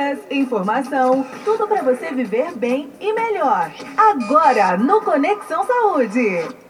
dicas, informação, tudo para você viver bem e melhor. Agora no Conexão Saúde.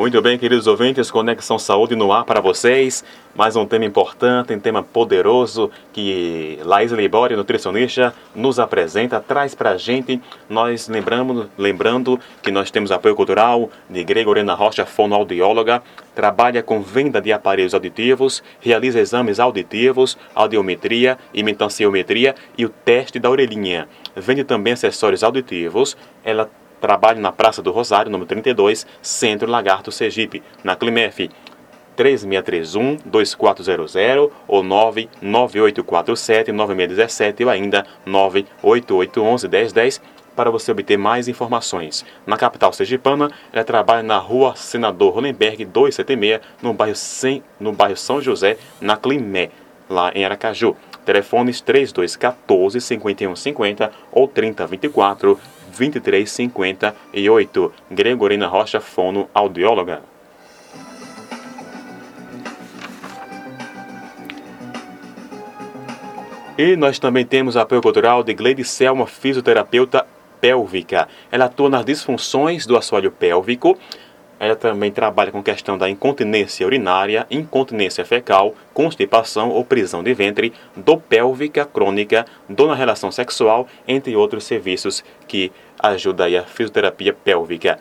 Muito bem, queridos ouvintes, Conexão Saúde no ar para vocês. Mais um tema importante, um tema poderoso que Laís Libório, nutricionista, nos apresenta, traz para a gente. Nós lembramos, lembrando que nós temos apoio cultural de Gregorina Rocha, fonoaudióloga, trabalha com venda de aparelhos auditivos, realiza exames auditivos, audiometria, imitanciometria e o teste da orelhinha. Vende também acessórios auditivos. Ela Trabalho na Praça do Rosário, número 32, Centro Lagarto Sergipe, na Climef. 3631-2400 ou 99847-9617 ou ainda 98811-1010 para você obter mais informações. Na capital sergipana, ela trabalha na rua Senador Rolenberg 276, no bairro, Sem, no bairro São José, na Climé, lá em Aracaju. Telefones 3214 5150 ou 3024 2358. Gregorina Rocha Fono, audióloga. E nós também temos apoio cultural de Gleide Selma, fisioterapeuta pélvica. Ela atua nas disfunções do assoalho pélvico, ela também trabalha com questão da incontinência urinária, incontinência fecal, constipação ou prisão de ventre, dor pélvica crônica, dor na relação sexual, entre outros serviços que ajudam a fisioterapia pélvica.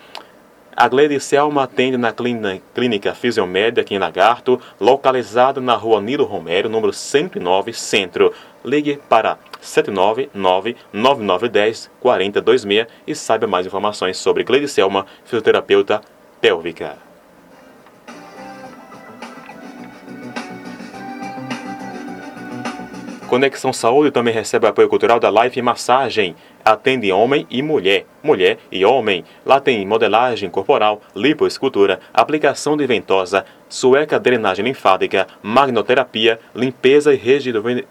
A Gleide Selma atende na Clínica Fisiomédia aqui em Lagarto, localizada na rua Nilo Romero, número 109, Centro. Ligue para 799-9910-4026 e saiba mais informações sobre Gleide Selma, fisioterapeuta pélvica. Conexão Saúde também recebe apoio cultural da Life Massagem. Atende homem e mulher, mulher e homem. Lá tem modelagem corporal, lipoescultura, aplicação de ventosa, sueca drenagem linfática, magnoterapia, limpeza e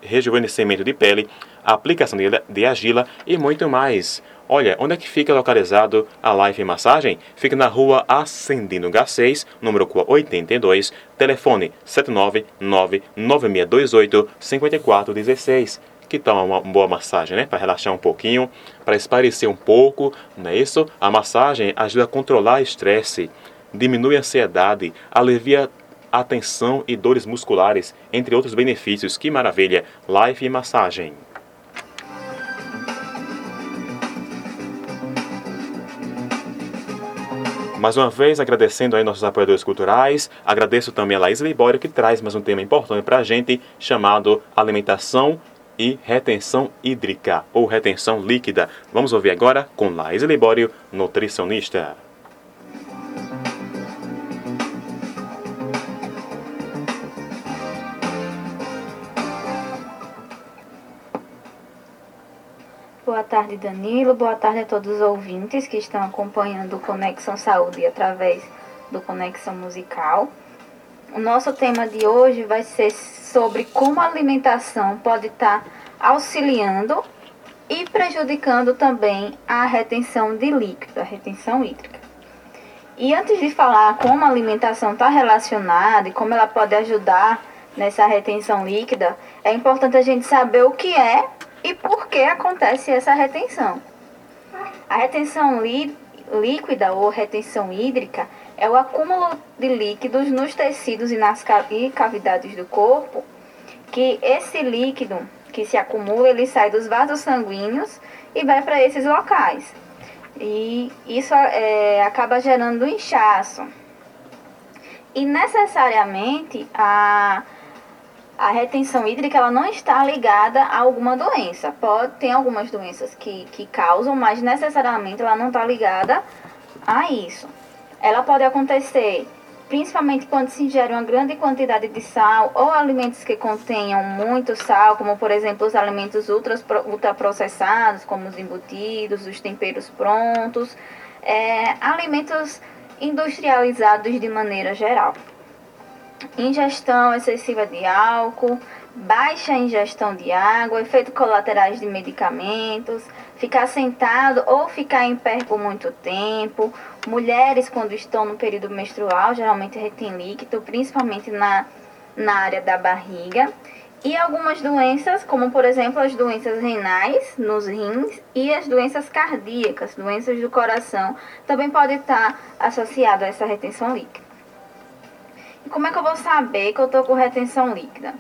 rejuvenescimento de pele, aplicação de argila e muito mais. Olha, onde é que fica localizado a Life Massagem? Fica na rua Ascendino G6, número 82, telefone 799-9628-5416. Que tal uma boa massagem, né? Para relaxar um pouquinho, para esparecer um pouco, não é isso? A massagem ajuda a controlar estresse, diminui a ansiedade, alivia a tensão e dores musculares, entre outros benefícios. Que maravilha! Life Massagem. Mais uma vez, agradecendo aí nossos apoiadores culturais, agradeço também a Laís Libório, que traz mais um tema importante para a gente, chamado alimentação e retenção hídrica, ou retenção líquida. Vamos ouvir agora com Laís Libório, nutricionista. Boa tarde, Danilo. Boa tarde a todos os ouvintes que estão acompanhando o Conexão Saúde através do Conexão Musical. O nosso tema de hoje vai ser sobre como a alimentação pode estar auxiliando e prejudicando também a retenção de líquido, a retenção hídrica. E antes de falar como a alimentação está relacionada e como ela pode ajudar nessa retenção líquida, é importante a gente saber o que é e por que acontece essa retenção. A retenção líquida ou retenção hídrica é o acúmulo de líquidos nos tecidos e nas cavidades do corpo, que esse líquido que se acumula, ele sai dos vasos sanguíneos e vai para esses locais. E isso é, acaba gerando inchaço. E necessariamente a a retenção hídrica ela não está ligada a alguma doença. Pode ter algumas doenças que, que causam, mas necessariamente ela não está ligada a isso. Ela pode acontecer principalmente quando se ingere uma grande quantidade de sal ou alimentos que contenham muito sal, como por exemplo os alimentos ultraprocessados, como os embutidos, os temperos prontos, é, alimentos industrializados de maneira geral ingestão excessiva de álcool, baixa ingestão de água, efeitos colaterais de medicamentos, ficar sentado ou ficar em pé por muito tempo. Mulheres, quando estão no período menstrual, geralmente retém líquido, principalmente na, na área da barriga. E algumas doenças, como por exemplo as doenças renais nos rins e as doenças cardíacas, doenças do coração, também pode estar associado a essa retenção líquida. Como é que eu vou saber que eu estou com retenção líquida?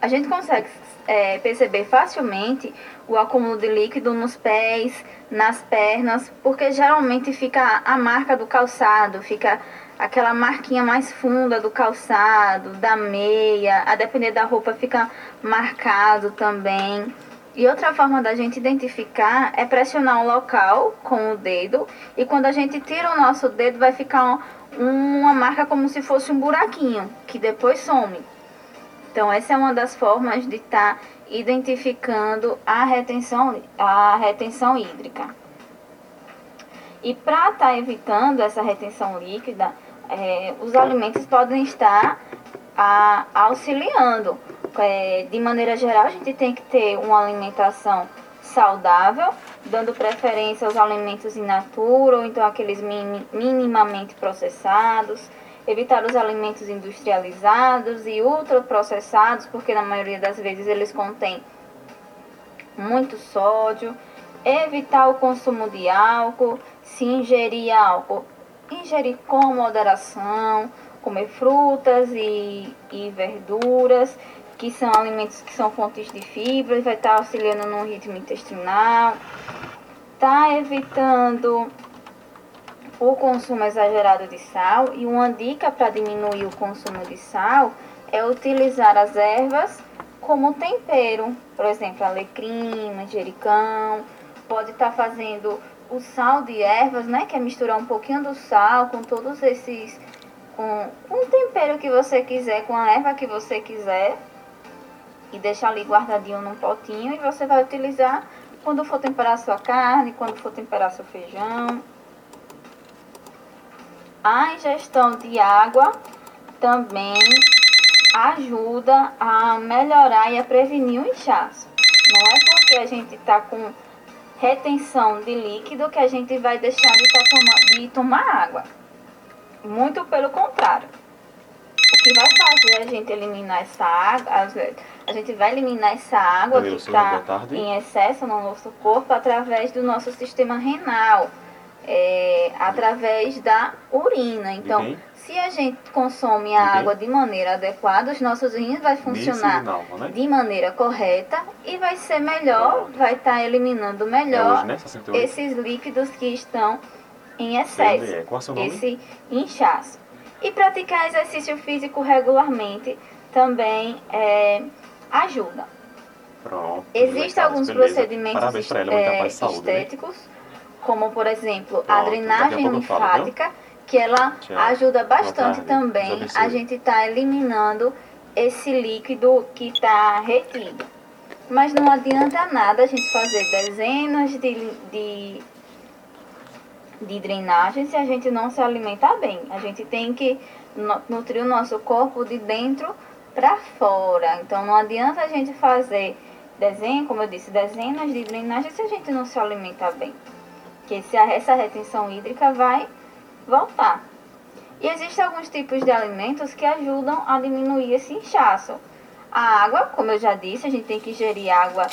A gente consegue é, perceber facilmente o acúmulo de líquido nos pés, nas pernas, porque geralmente fica a marca do calçado, fica aquela marquinha mais funda do calçado, da meia, a depender da roupa fica marcado também. E outra forma da gente identificar é pressionar um local com o dedo e quando a gente tira o nosso dedo vai ficar uma marca como se fosse um buraquinho, que depois some. Então essa é uma das formas de estar tá identificando a retenção, a retenção hídrica. E para estar tá evitando essa retenção líquida, é, os alimentos podem estar a, auxiliando. É, de maneira geral, a gente tem que ter uma alimentação saudável, dando preferência aos alimentos in natura, ou então aqueles minimamente processados, evitar os alimentos industrializados e ultraprocessados, porque na maioria das vezes eles contêm muito sódio, evitar o consumo de álcool, se ingerir álcool, ingerir com moderação, comer frutas e, e verduras, que são alimentos que são fontes de fibra, vai estar auxiliando no ritmo intestinal, tá evitando o consumo exagerado de sal e uma dica para diminuir o consumo de sal é utilizar as ervas como tempero, por exemplo, alecrim, manjericão, pode estar tá fazendo o sal de ervas, né? Que é misturar um pouquinho do sal com todos esses. com um tempero que você quiser, com a erva que você quiser. E deixar ali guardadinho num potinho. E você vai utilizar quando for temperar sua carne, quando for temperar seu feijão. A ingestão de água também ajuda a melhorar e a prevenir o inchaço. Não é porque a gente está com retenção de líquido que a gente vai deixar de, tá toma, de tomar água. Muito pelo contrário. O que vai fazer a gente eliminar essa água, a gente vai eliminar essa água que está em excesso no nosso corpo através do nosso sistema renal, é, através da urina. Então, uhum. Se a gente consome a uhum. água de maneira adequada, os nossos rins vai funcionar né? de maneira correta e vai ser melhor, vai estar tá eliminando melhor é hoje, né? esses líquidos que estão em excesso, é esse inchaço. E praticar exercício físico regularmente também é, ajuda. Pronto, Existem alguns beleza. procedimentos ela, é, saúde, né? estéticos, né? como por exemplo Pronto, a drenagem linfática. Que ela Tchau. ajuda bastante também a gente tá eliminando esse líquido que está retido. Mas não adianta nada a gente fazer dezenas de, de, de drenagem se a gente não se alimentar bem. A gente tem que nutrir o nosso corpo de dentro para fora. Então não adianta a gente fazer desenho, como eu disse, dezenas de drenagem se a gente não se alimentar bem. Porque se essa retenção hídrica vai voltar. E existem alguns tipos de alimentos que ajudam a diminuir esse inchaço. A água, como eu já disse, a gente tem que ingerir água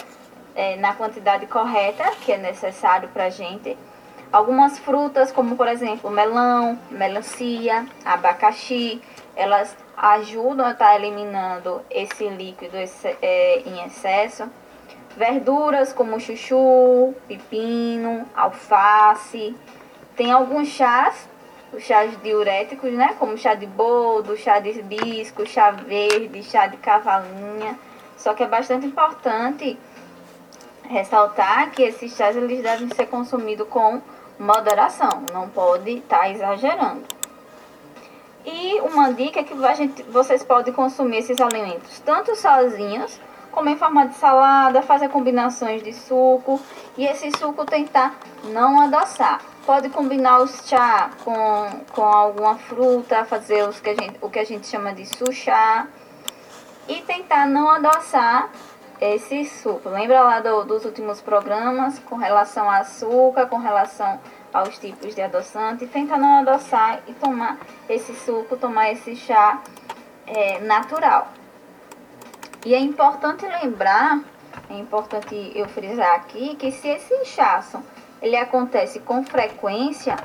é, na quantidade correta que é necessário para a gente. Algumas frutas, como por exemplo melão, melancia, abacaxi, elas ajudam a estar tá eliminando esse líquido é, em excesso. Verduras como chuchu, pepino, alface. Tem alguns chás os chás diuréticos, né? Como chá de boldo, chá de hibisco, chá verde, chá de cavalinha. Só que é bastante importante ressaltar que esses chás eles devem ser consumidos com moderação, não pode estar tá exagerando. E uma dica é que gente, vocês podem consumir esses alimentos tanto sozinhos, como em forma de salada, fazer combinações de suco e esse suco tentar não adoçar. Pode combinar os chá com, com alguma fruta, fazer os que a gente, o que a gente chama de suchá. e tentar não adoçar esse suco. Lembra lá do, dos últimos programas com relação ao açúcar, com relação aos tipos de adoçante? Tenta não adoçar e tomar esse suco, tomar esse chá é, natural. E é importante lembrar, é importante eu frisar aqui, que se esse inchaço ele acontece com frequência,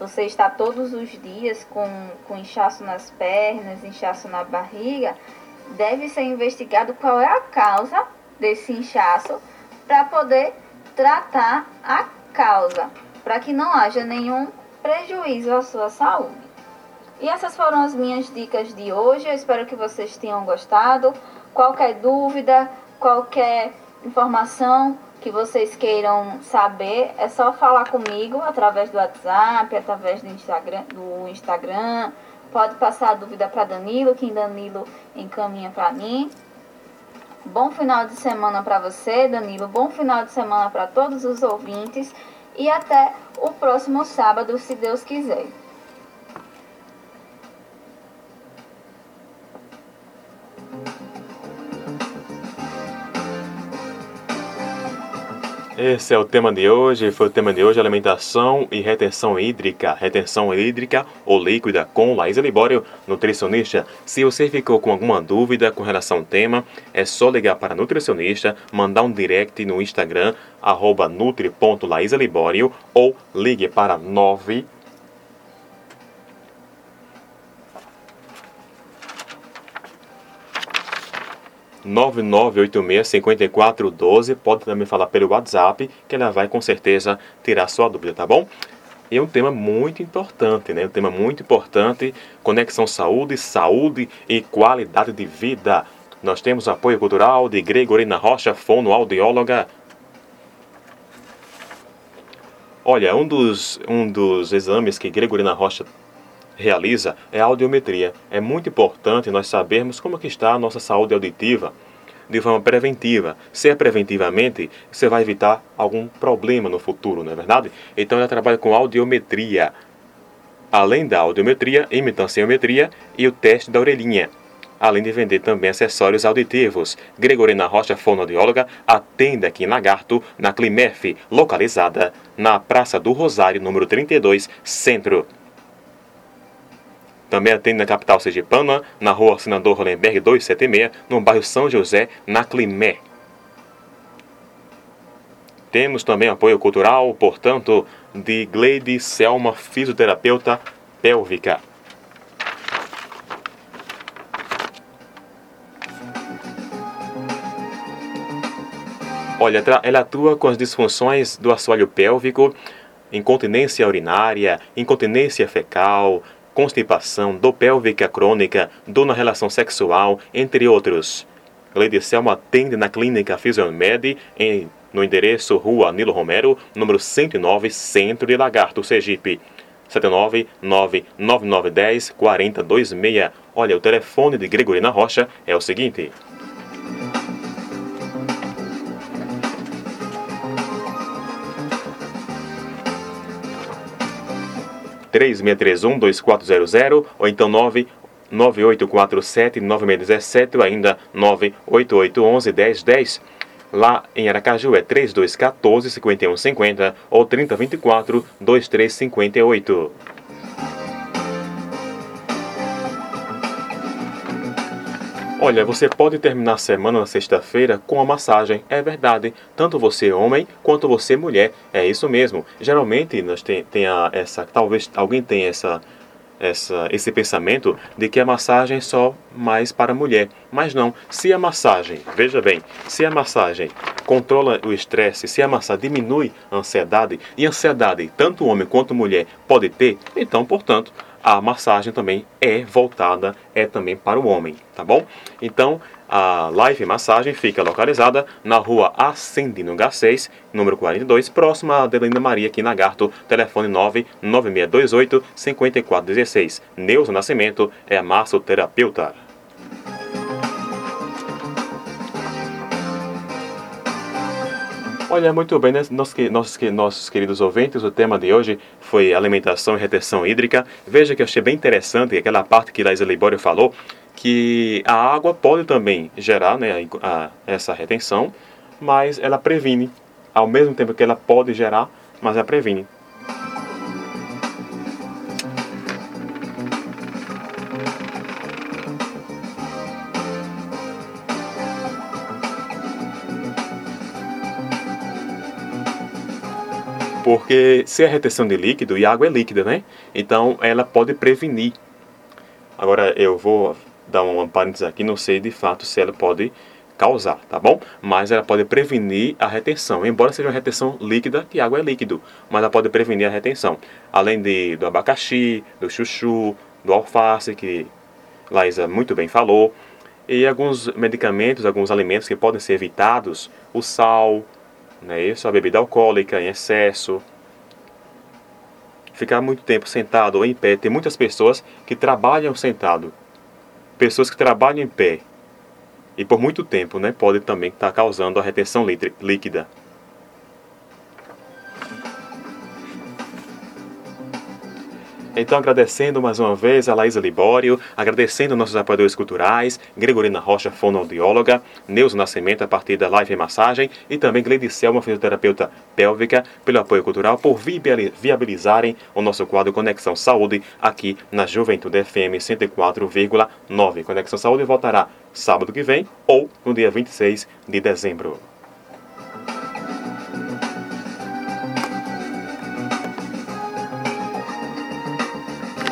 você está todos os dias com, com inchaço nas pernas, inchaço na barriga, deve ser investigado qual é a causa desse inchaço para poder tratar a causa, para que não haja nenhum prejuízo à sua saúde. E essas foram as minhas dicas de hoje. Eu espero que vocês tenham gostado. Qualquer dúvida, qualquer informação que vocês queiram saber, é só falar comigo através do WhatsApp, através do Instagram, do Instagram. Pode passar a dúvida para Danilo, que Danilo encaminha para mim. Bom final de semana para você, Danilo. Bom final de semana para todos os ouvintes e até o próximo sábado, se Deus quiser. Esse é o tema de hoje, foi o tema de hoje, alimentação e retenção hídrica. Retenção hídrica ou líquida com Laís Libório, nutricionista. Se você ficou com alguma dúvida com relação ao tema, é só ligar para a nutricionista, mandar um direct no Instagram, arroba nutri.laisalibório ou ligue para 9 9986-5412. Pode também falar pelo WhatsApp, que ela vai com certeza tirar sua dúvida, tá bom? E é um tema muito importante, né? Um tema muito importante, conexão saúde, saúde e qualidade de vida. Nós temos apoio cultural de Gregorina Rocha, fonoaudióloga. Olha, um dos, um dos exames que Gregorina Rocha realiza é a audiometria. É muito importante nós sabermos como que está a nossa saúde auditiva de forma preventiva. Se é preventivamente, você vai evitar algum problema no futuro, não é verdade? Então ela trabalha com audiometria. Além da audiometria, imitanciometria e o teste da orelhinha. Além de vender também acessórios auditivos. Gregorina Rocha, fonoaudióloga, atende aqui em Lagarto, na Climef, localizada na Praça do Rosário, número 32, Centro. Também atende na capital sergipana, na rua Senador Hollenberg 276, no bairro São José, na Climé. Temos também apoio cultural, portanto, de Gleide Selma, fisioterapeuta pélvica. Olha, ela atua com as disfunções do assoalho pélvico, incontinência urinária, incontinência fecal, constipação, dor pélvica crônica, dor na relação sexual, entre outros. Lady Selma atende na clínica Fisiomed em, no endereço Rua Nilo Romero, número 109, Centro de Lagarto, Sergipe. 7999910 Olha, o telefone de Gregorina Rocha é o seguinte: 3631-2400 ou então 9 9847-9617 ou ainda 98811-1010. Lá em Aracaju é 3214-5150 ou 3024-2358. Olha, você pode terminar a semana na sexta-feira com a massagem. É verdade. Tanto você homem quanto você mulher. É isso mesmo. Geralmente nós tem, tem a, essa. Talvez alguém tenha essa, essa, esse pensamento de que a massagem é só mais para mulher. Mas não. Se a massagem, veja bem, se a massagem controla o estresse, se a massagem diminui a ansiedade, e ansiedade tanto homem quanto mulher pode ter, então, portanto, a massagem também é voltada, é também para o homem, tá bom? Então, a Live Massagem fica localizada na rua Ascendino H6, número 42, próxima a Adelina Maria, aqui na Garto, telefone 99628 5416. Neuza Nascimento é a massoterapeuta. Olha, muito bem, né? nossos, nossos, queridos ouvintes, o tema de hoje foi alimentação e retenção hídrica. Veja que eu achei bem interessante aquela parte que Laís Libório falou, que a água pode também gerar né, a, a, essa retenção, mas ela previne, ao mesmo tempo que ela pode gerar, mas ela previne. Porque se é retenção de líquido, e água é líquida, né? Então ela pode prevenir. Agora eu vou dar um parênteses aqui, não sei de fato se ela pode causar, tá bom? Mas ela pode prevenir a retenção, embora seja uma retenção líquida, que água é líquido, mas ela pode prevenir a retenção. Além de, do abacaxi, do chuchu, do alface, que Laísa muito bem falou, e alguns medicamentos, alguns alimentos que podem ser evitados, o sal, né, isso, a bebida alcoólica em excesso, ficar muito tempo sentado ou em pé. Tem muitas pessoas que trabalham sentado, pessoas que trabalham em pé e por muito tempo, né, pode também estar causando a retenção líquida. Então, agradecendo mais uma vez a Laísa Libório, agradecendo nossos apoiadores culturais, Gregorina Rocha, fonoaudióloga, Neuza Nascimento, a partir da Live Massagem, e também Gleide Selma, fisioterapeuta pélvica, pelo apoio cultural, por viabilizarem o nosso quadro Conexão Saúde aqui na Juventude FM 104,9. Conexão Saúde voltará sábado que vem ou no dia 26 de dezembro.